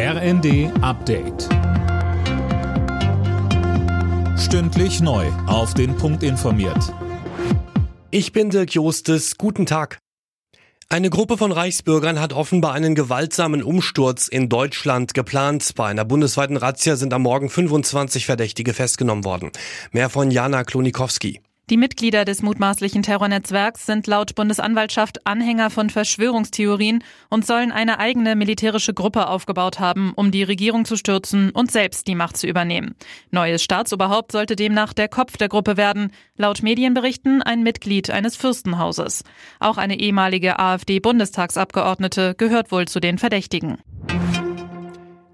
RND Update. Stündlich neu. Auf den Punkt informiert. Ich bin Dirk Jostes. Guten Tag. Eine Gruppe von Reichsbürgern hat offenbar einen gewaltsamen Umsturz in Deutschland geplant. Bei einer bundesweiten Razzia sind am Morgen 25 Verdächtige festgenommen worden. Mehr von Jana Klonikowski. Die Mitglieder des mutmaßlichen Terrornetzwerks sind laut Bundesanwaltschaft Anhänger von Verschwörungstheorien und sollen eine eigene militärische Gruppe aufgebaut haben, um die Regierung zu stürzen und selbst die Macht zu übernehmen. Neues Staatsoberhaupt sollte demnach der Kopf der Gruppe werden, laut Medienberichten ein Mitglied eines Fürstenhauses. Auch eine ehemalige AfD-Bundestagsabgeordnete gehört wohl zu den Verdächtigen.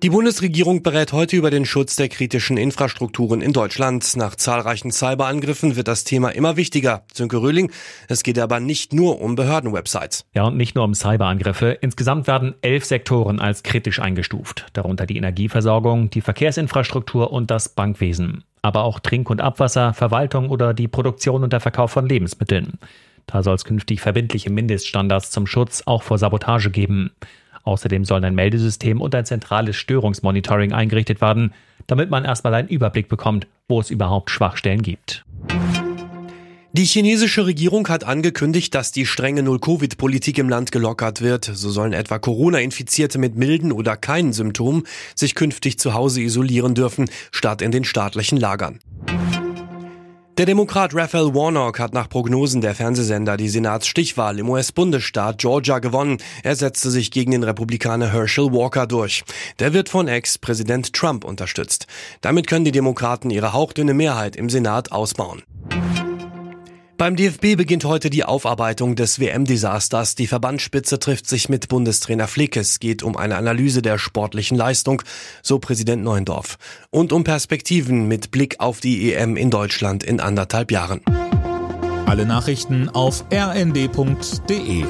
Die Bundesregierung berät heute über den Schutz der kritischen Infrastrukturen in Deutschland. Nach zahlreichen Cyberangriffen wird das Thema immer wichtiger. Sönke Röhling, es geht aber nicht nur um Behördenwebsites. Ja, und nicht nur um Cyberangriffe. Insgesamt werden elf Sektoren als kritisch eingestuft. Darunter die Energieversorgung, die Verkehrsinfrastruktur und das Bankwesen. Aber auch Trink- und Abwasser, Verwaltung oder die Produktion und der Verkauf von Lebensmitteln. Da soll es künftig verbindliche Mindeststandards zum Schutz auch vor Sabotage geben. Außerdem sollen ein Meldesystem und ein zentrales Störungsmonitoring eingerichtet werden, damit man erstmal einen Überblick bekommt, wo es überhaupt Schwachstellen gibt. Die chinesische Regierung hat angekündigt, dass die strenge Null-Covid-Politik im Land gelockert wird. So sollen etwa Corona-Infizierte mit milden oder keinen Symptomen sich künftig zu Hause isolieren dürfen, statt in den staatlichen Lagern. Der Demokrat Raphael Warnock hat nach Prognosen der Fernsehsender die Senatsstichwahl im US-Bundesstaat Georgia gewonnen. Er setzte sich gegen den Republikaner Herschel Walker durch. Der wird von Ex-Präsident Trump unterstützt. Damit können die Demokraten ihre hauchdünne Mehrheit im Senat ausbauen. Beim DFB beginnt heute die Aufarbeitung des WM-Desasters. Die Verbandsspitze trifft sich mit Bundestrainer Flick. Es geht um eine Analyse der sportlichen Leistung, so Präsident Neuendorf. Und um Perspektiven mit Blick auf die EM in Deutschland in anderthalb Jahren. Alle Nachrichten auf rnd.de